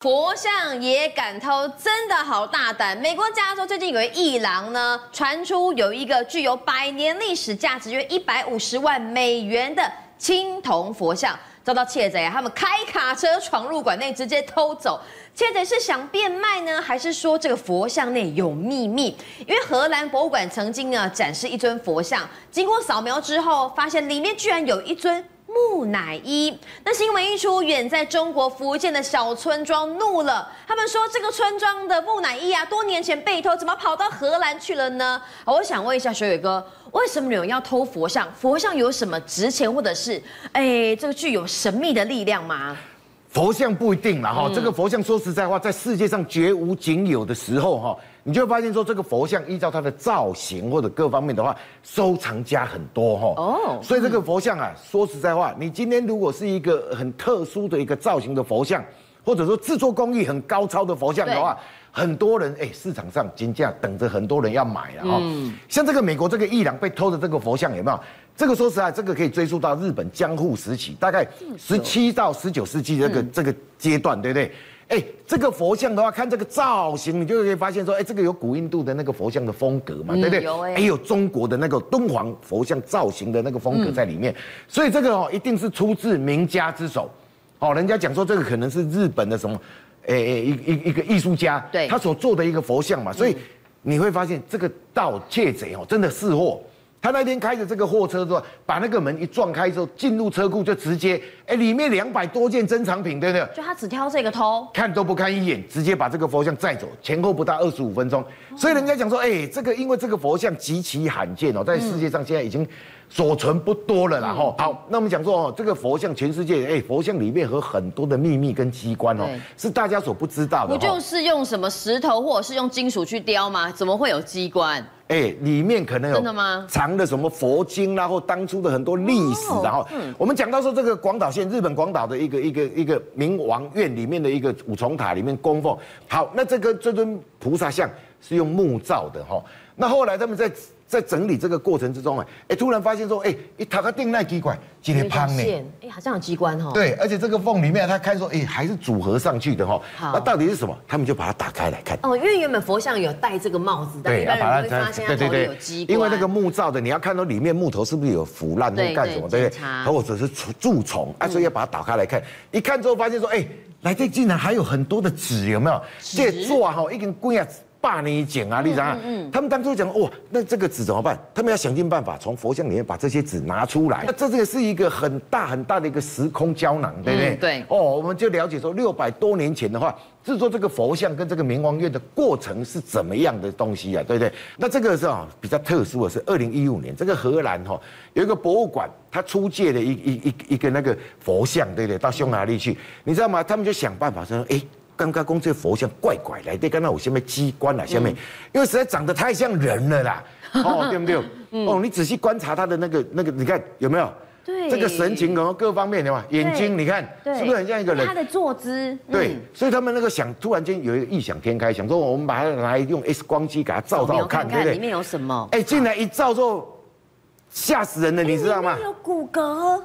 佛像也敢偷，真的好大胆！美国加州最近有一艺廊呢，传出有一个具有百年历史、价值约一百五十万美元的青铜佛像，遭到窃贼，他们开卡车闯入馆内，直接偷走。窃贼是想变卖呢，还是说这个佛像内有秘密？因为荷兰博物馆曾经呢展示一尊佛像，经过扫描之后，发现里面居然有一尊。木乃伊，那新闻一出，远在中国福建的小村庄怒了。他们说，这个村庄的木乃伊啊，多年前被偷，怎么跑到荷兰去了呢？我想问一下学伟哥，为什么有人要偷佛像？佛像有什么值钱，或者是哎，这个具有神秘的力量吗？佛像不一定啦哈，这个佛像说实在话，在世界上绝无仅有的时候哈。你就会发现说，这个佛像依照它的造型或者各方面的话，收藏家很多哈。哦，所以这个佛像啊，说实在话，你今天如果是一个很特殊的一个造型的佛像，或者说制作工艺很高超的佛像的话，很多人哎，市场上金价等着很多人要买了哈。像这个美国这个艺廊被偷的这个佛像有没有？这个说实在，这个可以追溯到日本江户时期，大概十七到十九世纪这个这个阶段，对不对？哎，这个佛像的话，看这个造型，你就可以发现说，哎，这个有古印度的那个佛像的风格嘛，对不对？有哎，有中国的那个敦煌佛像造型的那个风格在里面，所以这个哦，一定是出自名家之手。哦，人家讲说这个可能是日本的什么，哎哎，一一一个艺术家，对，他所做的一个佛像嘛，所以你会发现这个盗窃贼哦，真的是货。他那天开着这个货车之后，把那个门一撞开之后，进入车库就直接，哎，里面两百多件珍藏品，对不对？就他只挑这个偷，看都不看一眼，直接把这个佛像载走，前后不到二十五分钟。所以人家讲说，哎，这个因为这个佛像极其罕见哦，在世界上现在已经所存不多了啦。哈，好，那我们讲说哦，这个佛像全世界，哎，佛像里面和很多的秘密跟机关哦，是大家所不知道的。不就是用什么石头或者是用金属去雕吗？怎么会有机关？哎，里面可能有真的吗藏的什么佛经，然后当初的很多历史，然后我们讲到说这个广岛县日本广岛的一个一个一个明王院里面的一个五重塔里面供奉。好，那这个这尊菩萨像是用木造的哈，那后来他们在。在整理这个过程之中，哎，哎，突然发现说，哎，一打开定那机关，今天胖呢，哎，好像有机关哈。对，而且这个缝里面，他看说，哎，还是组合上去的哈。好，那到底是什么？他们就把它打开来看。哦，因为原本佛像有戴这个帽子，对，要把它发现对对对，因为那个木造的，你要看到里面木头是不是有腐烂或干什么，对不对？或者是蛀虫啊，所以要把它打开来看。一看之后发现说，哎，来这竟然还有很多的纸，有没有？这做啊，哈，一根棍啊。把你捡啊，你知道吗？嗯，他们当初讲哇，那这个纸怎么办？他们要想尽办法从佛像里面把这些纸拿出来。那这这个是一个很大很大的一个时空胶囊，对不对？对。哦，我们就了解说，六百多年前的话，制作这个佛像跟这个明王院的过程是怎么样的东西啊？对不对？那这个是啊比较特殊的是，二零一五年这个荷兰哈有一个博物馆，他出借了一一一一个那个佛像，对不对？到匈牙利去，你知道吗？他们就想办法说，哎。刚刚公这佛像怪怪来对，刚刚我下面机关了下面，因为实在长得太像人了啦，哦，对不对？哦，你仔细观察他的那个那个，你看有没有？对，这个神情然后各方面的嘛，眼睛你看是不是很像一个人？他的坐姿，对，所以他们那个想突然间有一个异想天开，想说我们把它来用 X 光机给它照照看，对不对？里面有什么？哎，进来一照之后，吓死人了，你知道吗？有骨骼。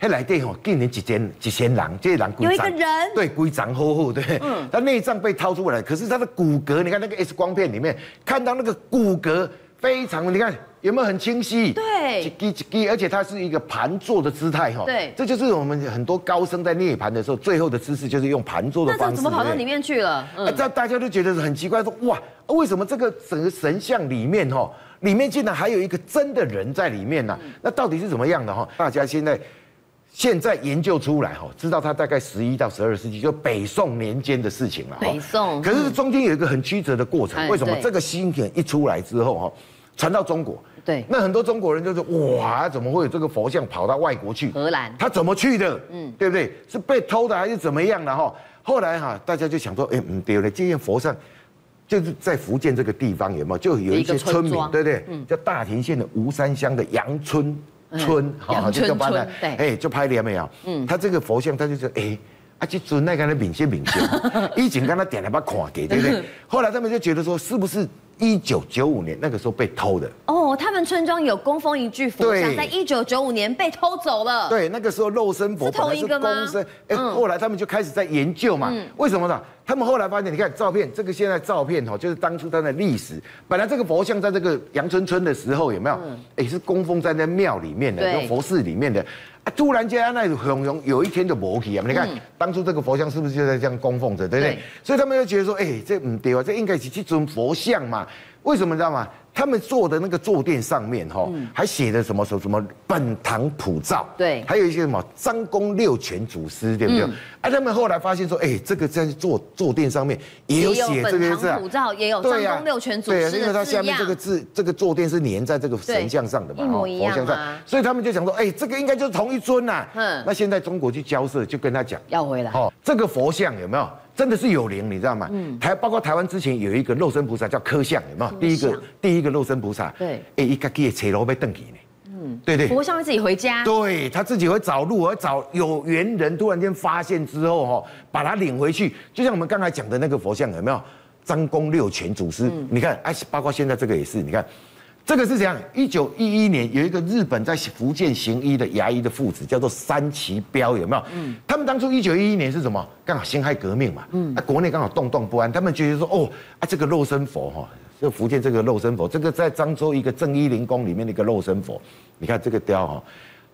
他来电吼，竟然一千一千人，这人有一个人，对，规长厚厚，对，嗯，他内脏被掏出来，可是他的骨骼，你看那个 X 光片里面看到那个骨骼非常，你看有没有很清晰？对，一击一击，而且它是一个盘坐的姿态哈，对，这就是我们很多高僧在涅槃的时候，最后的姿势就是用盘坐的方式。怎么跑到里面去了？嗯，这大家都觉得很奇怪，说哇，为什么这个整个神像里面哈，里面竟然还有一个真的人在里面呢？那到底是怎么样的哈？大家现在。现在研究出来哈，知道它大概十一到十二世纪，就北宋年间的事情了。北宋，可是中间有一个很曲折的过程。为什么这个新品一出来之后哈，传到中国？对，那很多中国人就说：哇，怎么会有这个佛像跑到外国去？荷兰，他怎么去的？嗯，对不对？是被偷的还是怎么样的哈？后来哈，大家就想说：哎，嗯，对了，这件佛像就是在福建这个地方有没有？就有一些村民，对不对？嗯，叫大田县的吴山乡的杨村。村，好，就叫把它，哎，就拍脸没有？嗯，他这个佛像，他就说，哎，啊，这尊那个的明显明显，以前跟他点了把看给，对不对？后来他们就觉得说，是不是一九九五年那个时候被偷的。哦，他们村庄有供奉一具佛像，在一九九五年被偷走了。对，那个时候肉身佛是同一个吗？哎，后来他们就开始在研究嘛。为什么呢？他们后来发现，你看照片，这个现在照片哈，就是当初它的历史。本来这个佛像在这个阳春村的时候有没有？哎，是供奉在那庙里面的，就佛寺里面的。啊，突然间那熊熊有一天就没去啊！你看当初这个佛像是不是就在这样供奉着，对不对？所以他们就觉得说，哎，这不对啊，这应该是这尊佛像嘛。为什么你知道吗？他们坐的那个坐垫上面哈，还写的什么什么什么本堂普照，对，还有一些什么张公六全祖师，对不对？哎，他们后来发现说，哎，这个在坐坐垫上面也有写这个字，普照也有张公六全祖师，对，因为它下面这个字，这个坐垫是粘在这个神像上的嘛，一模一样啊。所以他们就想说，哎，这个应该就是同一尊呐。嗯，那现在中国去交涉，就跟他讲要回来。哦，这个佛像有没有？真的是有灵，你知道吗？嗯，台包括台湾之前有一个肉身菩萨叫柯相，有没有？第一个第一个肉身菩萨，对，哎，一个给车路被蹬起呢。嗯，对对。佛像会自己回家。对，他自己会找路，会找有缘人，突然间发现之后哈，把他领回去。就像我们刚才讲的那个佛像，有没有？张公六全祖师，你看，哎，包括现在这个也是，你看。这个是怎样？一九一一年有一个日本在福建行医的牙医的父子，叫做三崎彪，有没有？嗯，他们当初一九一一年是什么？刚好辛亥革命嘛，嗯，啊，国内刚好动荡不安，他们觉得说，哦，啊，这个肉身佛哈，就福建这个肉身佛，这个在漳州一个正一灵宫里面的一个肉身佛，你看这个雕哈。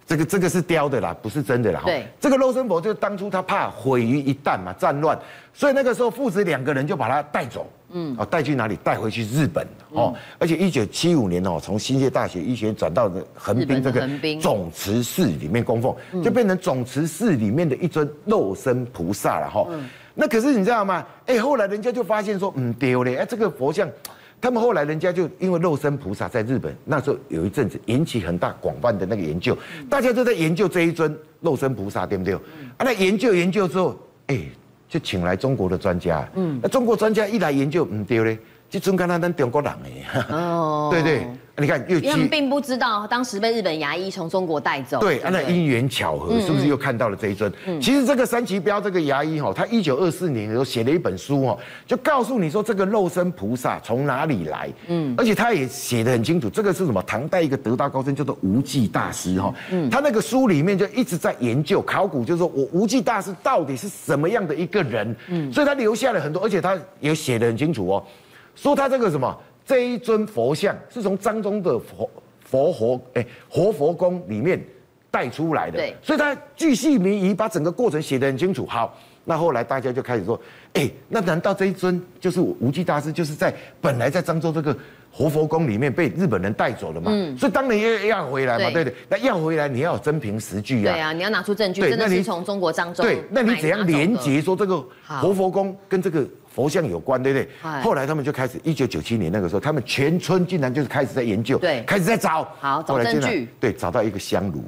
这个这个是雕的啦，不是真的啦。对，这个肉身佛就是当初他怕毁于一旦嘛，战乱，所以那个时候父子两个人就把他带走，嗯，啊，带去哪里？带回去日本哦。而且一九七五年哦，从新界大学医学院转到横滨这个总持寺里面供奉，就变成总持寺里面的一尊肉身菩萨了哈。那可是你知道吗？哎，后来人家就发现说，嗯，丢嘞，哎，这个佛像。他们后来人家就因为肉身菩萨在日本那时候有一阵子引起很大广泛的那个研究，大家都在研究这一尊肉身菩萨，对不对？啊，那研究研究之后，哎，就请来中国的专家，嗯，那中国专家一来研究，唔，对嘞，这尊跟他们中国人诶，哦，对 对。你看，又他们并不知道当时被日本牙医从中国带走。对，那因缘巧合，是不是又看到了这一尊？其实这个山崎标这个牙医哈，他一九二四年的时候写了一本书哦，就告诉你说这个肉身菩萨从哪里来。嗯，而且他也写的很清楚，这个是什么？唐代一个得道高僧叫做无忌大师哈。嗯，他那个书里面就一直在研究考古，就是说我无忌大师到底是什么样的一个人？嗯，所以他留下了很多，而且他也写的很清楚哦，说他这个什么？这一尊佛像是从漳州的佛佛活哎活佛宫里面带出来的，对，所以他巨细靡遗把整个过程写得很清楚。好，那后来大家就开始说，哎，那难道这一尊就是无忌大师，就是在本来在漳州这个活佛宫里面被日本人带走了嘛？嗯，所以当然要要回来嘛，对对，那要回来你要有真凭实据啊。对啊，你要拿出证据，真的是从中国漳州。对，那你怎样连接说这个活佛宫跟这个？佛像有关，对不对？后来他们就开始，一九九七年那个时候，他们全村竟然就是开始在研究，对，开始在找，好，找证据，对，找到一个香炉，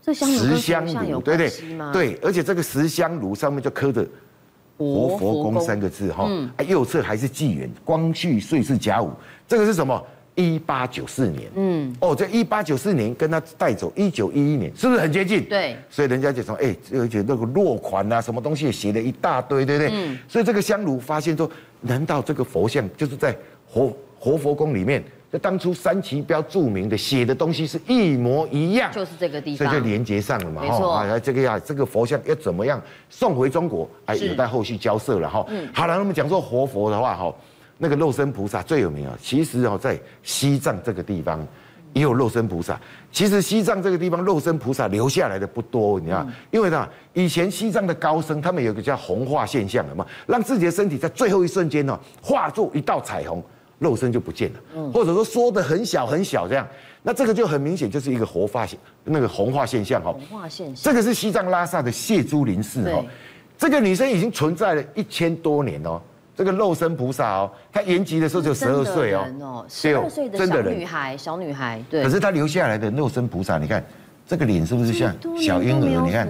这香炉石香炉，对不对？对，而且这个石香炉上面就刻着“活佛宫”三个字，哈，啊，右侧还是纪元，光绪岁是甲午，这个是什么？一八九四年，嗯，哦，这一八九四年跟他带走一九一一年，是不是很接近？对，所以人家就说，哎，而且那个落款啊，什么东西也写了一大堆，对不对？嗯，所以这个香炉发现说，难道这个佛像就是在活活佛宫里面？就当初三旗标著名的写的东西是一模一样，就是这个地方，所以就连接上了嘛，没错。啊，这个呀，这个佛像要怎么样送回中国？哎，有待后续交涉了哈。嗯，好了，那么讲说活佛的话，哈。那个肉身菩萨最有名啊，其实哦，在西藏这个地方也有肉身菩萨。其实西藏这个地方肉身菩萨留下来的不多，你知道，因为呢，以前西藏的高僧他们有个叫虹化现象的嘛，让自己的身体在最后一瞬间呢化作一道彩虹，肉身就不见了，或者说缩得很小很小这样。那这个就很明显就是一个活化现那个虹化现象哈。虹化现象。这个是西藏拉萨的谢珠林寺哈，这个女生已经存在了一千多年哦。这个肉身菩萨哦，他延吉的时候只有十二岁哦，十二岁的小女孩，小女孩，对。可是他留下来的肉身菩萨，你看这个脸是不是像小婴儿？你看，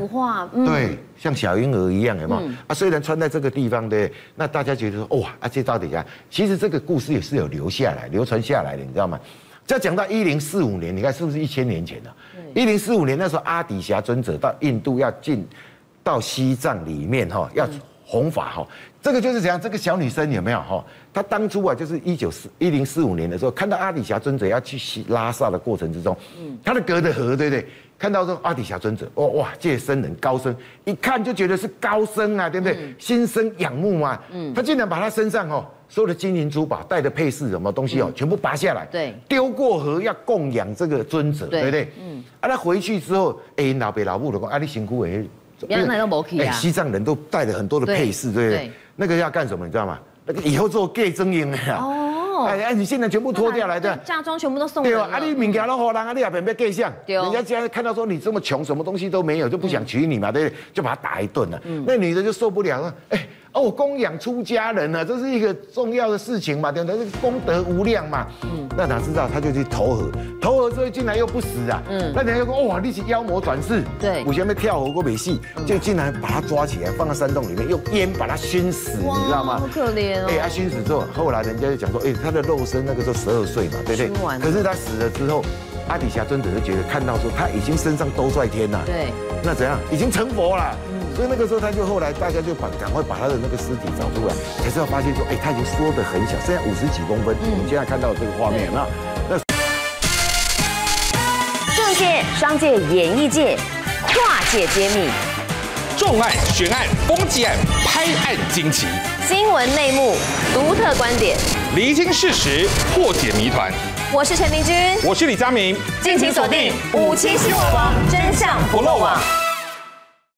对，像小婴儿一样，有没有？啊，虽然穿在这个地方的，那大家觉得说，哇，啊，这到底啊？其实这个故事也是有留下来、流传下来的，你知道吗？再讲到一零四五年，你看是不是一千年前呢？一零四五年那时候，阿底峡尊者到印度要进到西藏里面哈，要。弘法哈，这个就是怎样？这个小女生有没有哈？她当初啊，就是一九四一零四五年的时候，看到阿底峡尊者要去西拉萨的过程之中，嗯，他的隔的河，对不对？看到说阿底峡尊者，哦哇，这些僧人高僧，一看就觉得是高僧啊，对不对？嗯、心生仰慕嘛，嗯，他竟然把他身上哦所有的金银珠宝、带的配饰什么东西哦，嗯、全部拔下来，对，丢过河要供养这个尊者，对，对不对？嗯，啊，他回去之后，哎，老爸老母的讲，啊，你辛苦哎，原来都没去啊，西藏人都带了很多的配饰，对不对？那个要干什么？你知道吗？那个以后做 gay 僧营啊。哦。哎哎，你现在全部脱掉来的嫁妆全部都送了。对啊，啊你物件都好人啊，你也别别盖相。对。人家既然看到说你这么穷，什么东西都没有，就不想娶你嘛，对不对？就把他打一顿了。嗯。那女的就受不了了，哎。哦，供养出家人呢，这是一个重要的事情嘛，对不对？功德无量嘛。嗯。那哪知道他就去投河，投河之后进来又不死啊。嗯。那人家又说哇，你是妖魔转世。对。我前面跳河过没戏，就竟然把他抓起来，放在山洞里面，用烟把他熏死，你知道吗？好可怜哦。哎，他熏死之后，后来人家就讲说，哎，他的肉身那个时候十二岁嘛，对不对？可是他死了之后，阿底峡尊者就觉得看到说他已经身上兜在天了。对。那怎样？已经成佛了。所以那个时候，他就后来大家就把赶快把他的那个尸体找出来，才知道发现说，哎，他已经缩得很小，现在五十几公分。嗯、我们现在看到这个画面，那那政界、商界、演艺界跨界揭秘，重案、悬案、攻击案、拍案惊奇，新闻内幕、独特观点，厘清事实，破解谜团。我是陈明君，我是李佳明，敬请锁定《五七新闻网》，真相不漏网。